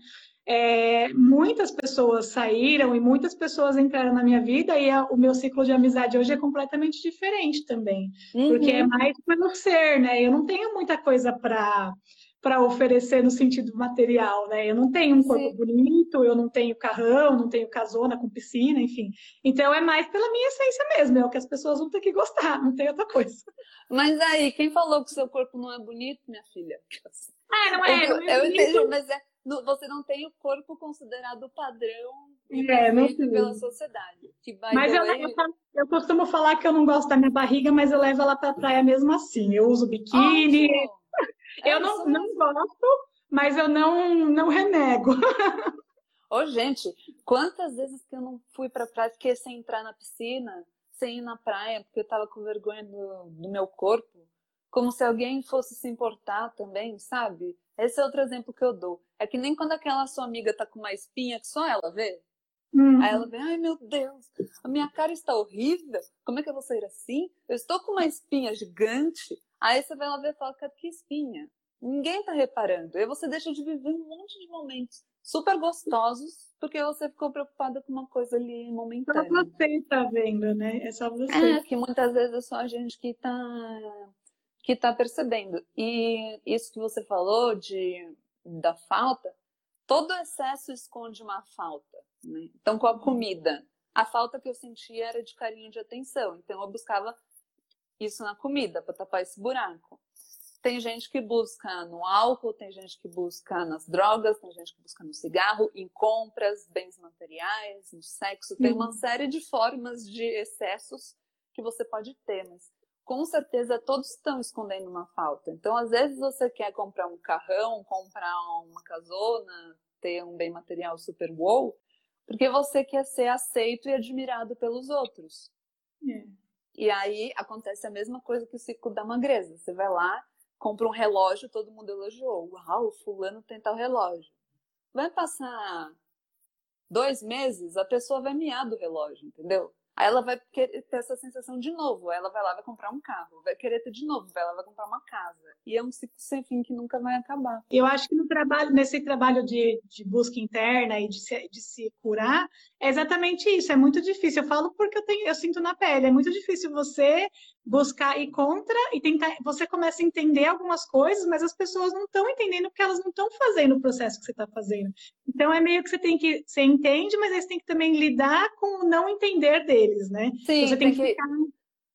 é, muitas pessoas saíram e muitas pessoas entraram na minha vida e a, o meu ciclo de amizade hoje é completamente diferente também, uhum. porque é mais pelo ser, né? Eu não tenho muita coisa para para oferecer no sentido material, né? Eu não tenho um corpo Sim. bonito, eu não tenho carrão, não tenho casona com piscina, enfim. Então é mais pela minha essência mesmo, é o que as pessoas vão ter que gostar, não tem outra coisa. Mas aí, quem falou que o seu corpo não é bonito, minha filha? Ah, não é. Eu, não é eu entendi, mas é, você não tem o corpo considerado padrão é, não pela sociedade. mas eu, eu, eu, costumo falar que eu não gosto da minha barriga, mas eu levo ela para praia mesmo assim. Eu uso biquíni. Oh, eu não, não gosto, mas eu não, não renego. Ô, gente, quantas vezes que eu não fui pra praia, fiquei sem entrar na piscina, sem ir na praia, porque eu tava com vergonha do, do meu corpo, como se alguém fosse se importar também, sabe? Esse é outro exemplo que eu dou. É que nem quando aquela sua amiga tá com uma espinha que só ela vê. Uhum. Aí ela vê, ai meu Deus, a minha cara está horrível. Como é que eu vou sair assim? Eu estou com uma espinha gigante. Aí você vai lá ver e fala, que espinha. Ninguém tá reparando. Aí você deixa de viver um monte de momentos super gostosos porque você ficou preocupada com uma coisa ali momentânea. Só você está vendo, né? É só você. É, que muitas vezes é só a gente que está que tá percebendo. E isso que você falou de da falta, todo excesso esconde uma falta. Né? Então, com a comida, a falta que eu sentia era de carinho de atenção. Então, eu buscava isso na comida para tapar esse buraco. Tem gente que busca no álcool, tem gente que busca nas drogas, tem gente que busca no cigarro, em compras, bens materiais, no sexo. Tem uma uhum. série de formas de excessos que você pode ter, mas com certeza todos estão escondendo uma falta. Então, às vezes você quer comprar um carrão, comprar uma casona, ter um bem material super wow, porque você quer ser aceito e admirado pelos outros. É. E aí acontece a mesma coisa que o ciclo da magreza. Você vai lá, compra um relógio, todo mundo elogiou. Uau, fulano tem tal relógio. Vai passar dois meses, a pessoa vai miar do relógio, entendeu? Aí ela vai ter essa sensação de novo. Ela vai lá, vai comprar um carro, vai querer ter de novo, vai lá, vai comprar uma casa. E é um ciclo sem fim que nunca vai acabar. Eu acho que no trabalho, nesse trabalho de, de busca interna e de se, de se curar, é exatamente isso. É muito difícil. Eu falo porque eu, tenho, eu sinto na pele. É muito difícil você buscar ir contra e tentar. Você começa a entender algumas coisas, mas as pessoas não estão entendendo porque elas não estão fazendo o processo que você está fazendo. Então é meio que você tem que. Você entende, mas aí você tem que também lidar com o não entender dele deles, né? Sim, você tem, tem que, ficar...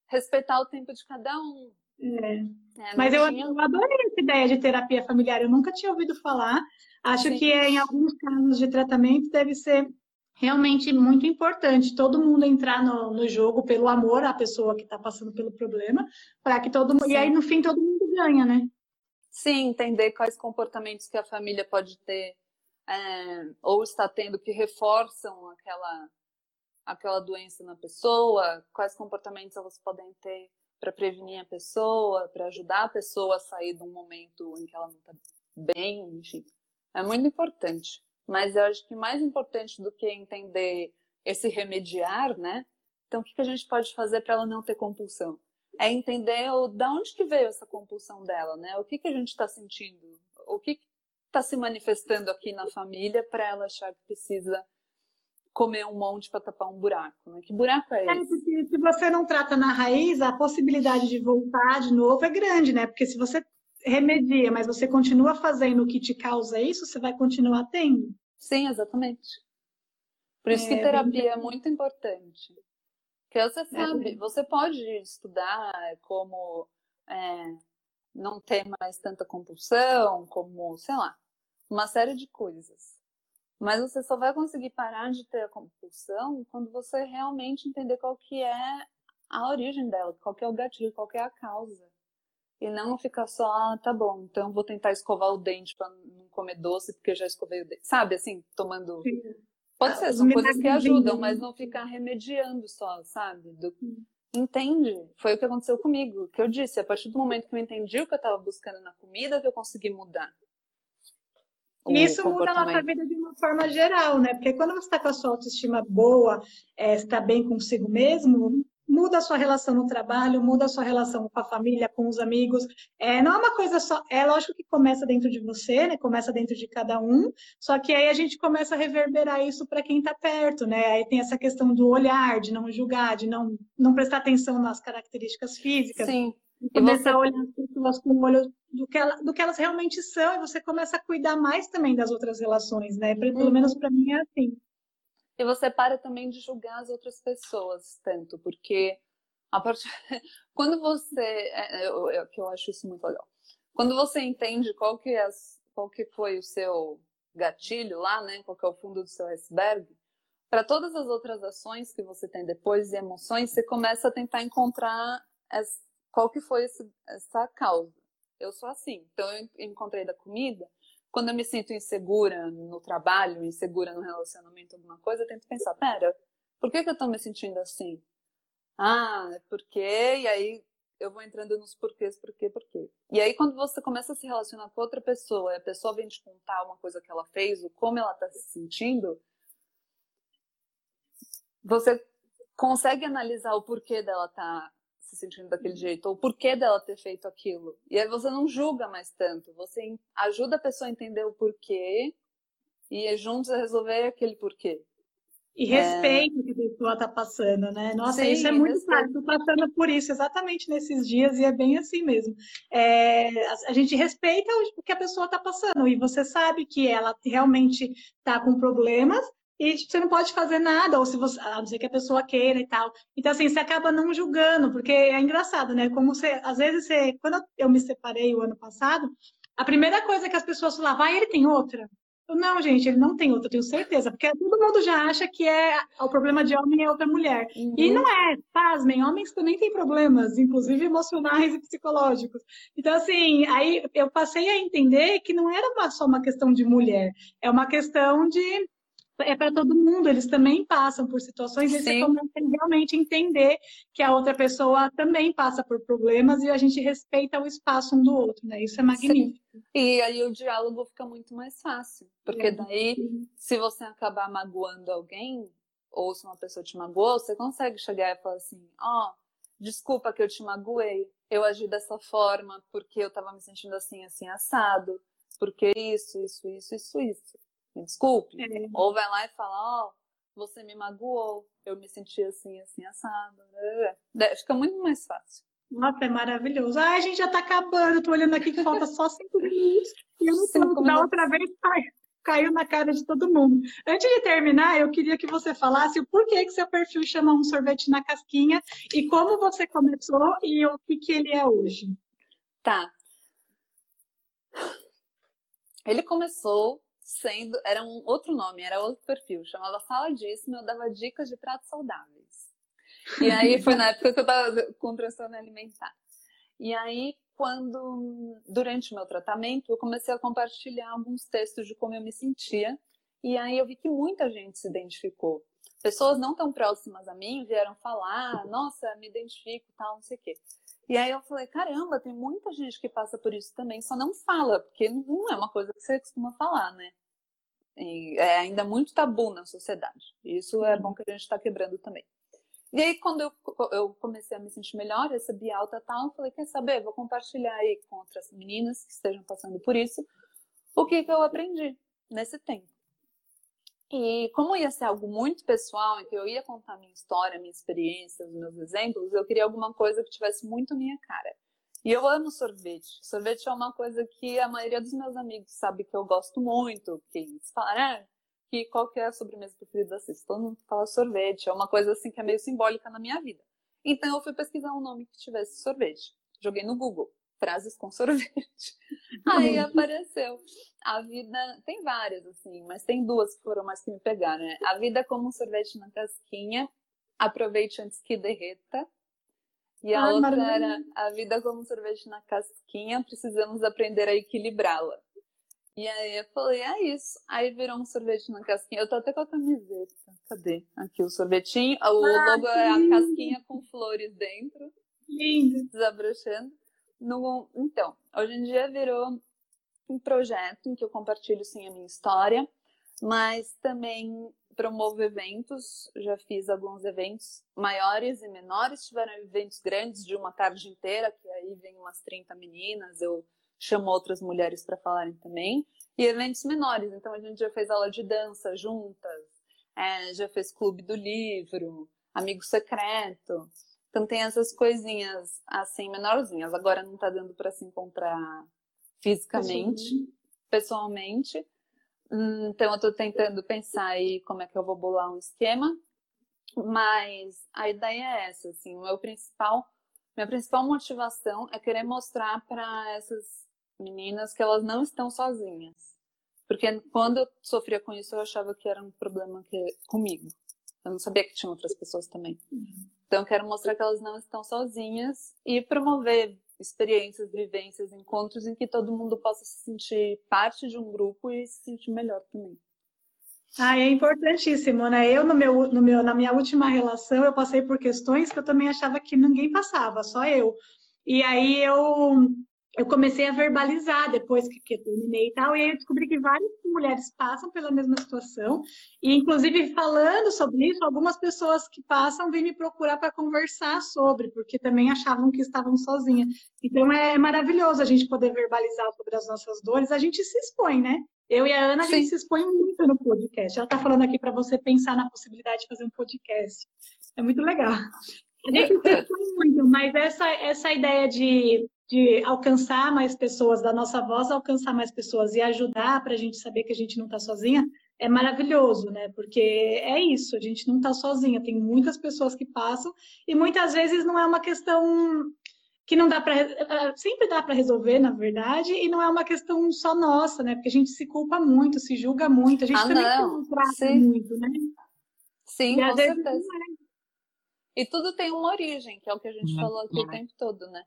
respeitar o tempo de cada um. É. É, Mas eu, tinha... eu, adorei essa ideia de terapia familiar, eu nunca tinha ouvido falar. Acho Sim. que em alguns casos de tratamento deve ser realmente muito importante todo mundo entrar no, no jogo pelo amor à pessoa que está passando pelo problema, para que todo mundo. E aí, no fim, todo mundo ganha, né? Sim, entender quais comportamentos que a família pode ter é, ou está tendo que reforçam aquela aquela doença na pessoa, quais comportamentos elas podem ter para prevenir a pessoa, para ajudar a pessoa a sair de um momento em que ela não está bem, enfim. É muito importante. Mas eu acho que mais importante do que entender esse remediar, né? Então, o que, a gente pode fazer para ela não ter compulsão? É entender o, da onde que veio essa compulsão dela, né? O que, que a gente está sentindo? O que está se manifestando aqui na família para ela achar que precisa comer um monte para tapar um buraco, né? Que buraco é, é esse? É, se você não trata na raiz, a possibilidade de voltar de novo é grande, né? Porque se você remedia, mas você continua fazendo o que te causa isso, você vai continuar tendo. Sim, exatamente. Por isso é, que terapia bem... é muito importante. Porque você é, sabe, é. você pode estudar como é, não ter mais tanta compulsão, como, sei lá, uma série de coisas. Mas você só vai conseguir parar de ter a compulsão quando você realmente entender qual que é a origem dela, qual que é o gatilho, qual que é a causa. E não ficar só, ah, tá bom, então vou tentar escovar o dente para não comer doce porque já escovei o dente. Sabe, assim, tomando. Pode ser, são coisas que ajudam, mas não ficar remediando só, sabe? Do... Entende? Foi o que aconteceu comigo. Que eu disse, a partir do momento que eu entendi o que eu estava buscando na comida, que eu consegui mudar. E isso muda a nossa vida de uma forma geral, né? Porque quando você está com a sua autoestima boa, é, está bem consigo mesmo, muda a sua relação no trabalho, muda a sua relação com a família, com os amigos. É, não é uma coisa só, é lógico que começa dentro de você, né? Começa dentro de cada um, só que aí a gente começa a reverberar isso para quem está perto, né? Aí tem essa questão do olhar, de não julgar, de não, não prestar atenção nas características físicas. Sim. E começar a olhar com o olho do que, ela, do que elas realmente são e você começa a cuidar mais também das outras relações, né? Pelo uhum. menos para mim é assim. E você para também de julgar as outras pessoas tanto, porque a partir quando você é, é, eu, eu, que eu acho isso muito legal. Quando você entende qual que é qual que foi o seu gatilho lá, né? Qual que é o fundo do seu iceberg, para todas as outras ações que você tem depois e emoções, você começa a tentar encontrar as, qual que foi esse, essa causa. Eu sou assim. Então, eu encontrei da comida. Quando eu me sinto insegura no trabalho, insegura no relacionamento, alguma coisa, eu tento pensar: pera, por que, que eu estou me sentindo assim? Ah, é porque. E aí eu vou entrando nos porquês, porquê, porquê. E aí, quando você começa a se relacionar com outra pessoa e a pessoa vem te contar uma coisa que ela fez, ou como ela está se sentindo, você consegue analisar o porquê dela tá se sentindo daquele uhum. jeito, ou o porquê dela ter feito aquilo. E aí você não julga mais tanto, você ajuda a pessoa a entender o porquê e é juntos a resolver aquele porquê. E respeito é... o que a pessoa está passando, né? Nossa, Sim, isso é muito claro. Estou passando por isso exatamente nesses dias e é bem assim mesmo. É, a, a, gente respeita o que a pessoa está passando e você sabe que ela realmente está com problemas e tipo, você não pode fazer nada, ou se você, a não ser que a pessoa queira e tal. Então, assim, você acaba não julgando, porque é engraçado, né? Como você, às vezes, você, quando eu me separei o ano passado, a primeira coisa que as pessoas falavam, ah, ele tem outra. Eu, não, gente, ele não tem outra, tenho certeza, porque todo mundo já acha que é o problema de homem é outra mulher. Uhum. E não é, pasmem, homens também têm problemas, inclusive emocionais e psicológicos. Então, assim, aí eu passei a entender que não era só uma questão de mulher, é uma questão de é para todo mundo, eles também passam por situações e você começa a realmente entender que a outra pessoa também passa por problemas e a gente respeita o espaço um do outro, né? Isso é magnífico. Sim. E aí o diálogo fica muito mais fácil, porque é. daí, se você acabar magoando alguém, ou se uma pessoa te magoou, você consegue chegar e falar assim: ó, oh, desculpa que eu te magoei, eu agi dessa forma porque eu tava me sentindo assim, assim, assado, porque isso, isso, isso, isso, isso. Me desculpe. É. Ou vai lá e fala: ó, oh, você me magoou, eu me senti assim, assim, assado. Fica muito mais fácil. Nossa, é maravilhoso. Ai, a gente já tá acabando, tô olhando aqui que falta só cinco minutos. E eu não sei, da outra vez caiu, caiu na cara de todo mundo. Antes de terminar, eu queria que você falasse o porquê que seu perfil chama um sorvete na casquinha e como você começou e o que, que ele é hoje. Tá. Ele começou sendo, era um outro nome, era outro perfil, chamava Saladíssimo, eu dava dicas de pratos saudáveis. E aí foi na época que eu tava com transtorno alimentar. E aí, quando, durante o meu tratamento, eu comecei a compartilhar alguns textos de como eu me sentia. E aí eu vi que muita gente se identificou. Pessoas não tão próximas a mim vieram falar, nossa, me identifico, tal, não sei o quê. E aí eu falei, caramba, tem muita gente que passa por isso também, só não fala, porque não é uma coisa que você costuma falar, né? E é ainda muito tabu na sociedade. Isso é bom que a gente está quebrando também. E aí, quando eu, eu comecei a me sentir melhor, recebi alta tal, eu falei, quer saber, vou compartilhar aí com outras meninas que estejam passando por isso, o que, que eu aprendi nesse tempo. E como ia ser algo muito pessoal, em que eu ia contar minha história, minha experiência, os meus exemplos, eu queria alguma coisa que tivesse muito minha cara. E eu amo sorvete. Sorvete é uma coisa que a maioria dos meus amigos sabe que eu gosto muito, que eles falam, ah, que qual que é a sobremesa preferida da Cis? Todo mundo fala sorvete, é uma coisa assim que é meio simbólica na minha vida. Então eu fui pesquisar um nome que tivesse sorvete. Joguei no Google, frases com sorvete. Aí apareceu. A vida, tem várias assim, mas tem duas que foram mais que me pegaram, né? A vida como um sorvete na casquinha, aproveite antes que derreta. E a Ai, outra maravilha. era a vida como um sorvete na casquinha, precisamos aprender a equilibrá-la. E aí eu falei, é isso. Aí virou um sorvete na casquinha. Eu tô até com a camiseta. Cadê? Aqui o sorvetinho. O ah, logo é a casquinha com flores dentro. Lindo. Desabrochando. No... Então, hoje em dia virou um projeto em que eu compartilho sim a minha história, mas também promovo eventos. Já fiz alguns eventos maiores e menores. Tiveram eventos grandes de uma tarde inteira, que aí vem umas 30 meninas. Eu chamo outras mulheres para falarem também. E eventos menores, então a gente já fez aula de dança juntas, é, já fez clube do livro, amigo secreto. Então tem essas coisinhas assim menorzinhas. Agora não está dando para se encontrar fisicamente, pessoalmente. Hum, então eu estou tentando pensar aí como é que eu vou bolar um esquema. Mas a ideia é essa, assim, o meu principal, minha principal motivação é querer mostrar para essas meninas que elas não estão sozinhas. Porque quando eu sofria com isso, eu achava que era um problema que comigo. Eu não sabia que tinha outras pessoas também. Então, quero mostrar que elas não estão sozinhas e promover experiências, vivências, encontros em que todo mundo possa se sentir parte de um grupo e se sentir melhor também. Ah, é importantíssimo, né? Eu, no meu, no meu, na minha última relação, eu passei por questões que eu também achava que ninguém passava, só eu. E aí eu eu comecei a verbalizar depois que, que terminei e tal, e aí eu descobri que várias mulheres passam pela mesma situação, e inclusive falando sobre isso, algumas pessoas que passam vêm me procurar para conversar sobre, porque também achavam que estavam sozinhas. Então é maravilhoso a gente poder verbalizar sobre as nossas dores, a gente se expõe, né? Eu e a Ana, a gente se expõe muito no podcast. Ela está falando aqui para você pensar na possibilidade de fazer um podcast. É muito legal. A gente se expõe muito, mas essa, essa ideia de de alcançar mais pessoas, da nossa voz alcançar mais pessoas e ajudar para a gente saber que a gente não está sozinha, é maravilhoso, né? Porque é isso, a gente não está sozinha, tem muitas pessoas que passam e muitas vezes não é uma questão que não dá para é, sempre dá para resolver, na verdade, e não é uma questão só nossa, né? Porque a gente se culpa muito, se julga muito, a gente ah, também não. se trata muito, né? Sim, e com certeza. É. E tudo tem uma origem, que é o que a gente falou aqui o tempo todo, né?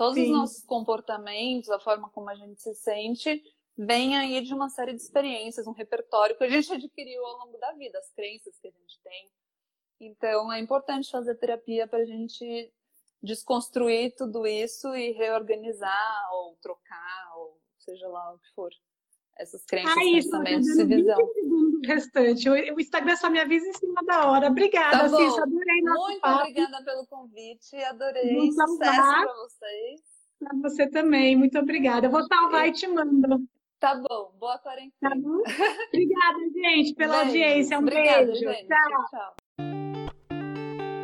Todos Sim. os nossos comportamentos, a forma como a gente se sente, vem aí de uma série de experiências, um repertório que a gente adquiriu ao longo da vida, as crenças que a gente tem. Então, é importante fazer terapia para a gente desconstruir tudo isso e reorganizar, ou trocar, ou seja lá o que for. Essas crenças, isso, pensamentos e visão. restante. O Instagram só me avisa em cima da hora. Obrigada, tá Cissa. Adorei nosso Muito papo. obrigada pelo convite. Adorei. Vou Sucesso para vocês. Para você também. Muito obrigada. Eu vou salvar e te mando. Tá bom. Boa quarentena. Tá bom? Obrigada, gente, pela beijo. audiência. Um obrigada, beijo. Gente. Tchau. Tchau.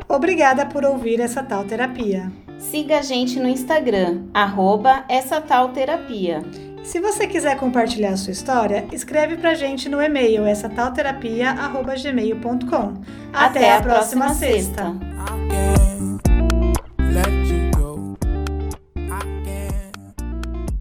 Obrigada por ouvir essa tal terapia. Siga a gente no Instagram, arroba essa tal terapia. Se você quiser compartilhar sua história, escreve pra gente no e-mail essa Até, Até a próxima, próxima sexta. sexta.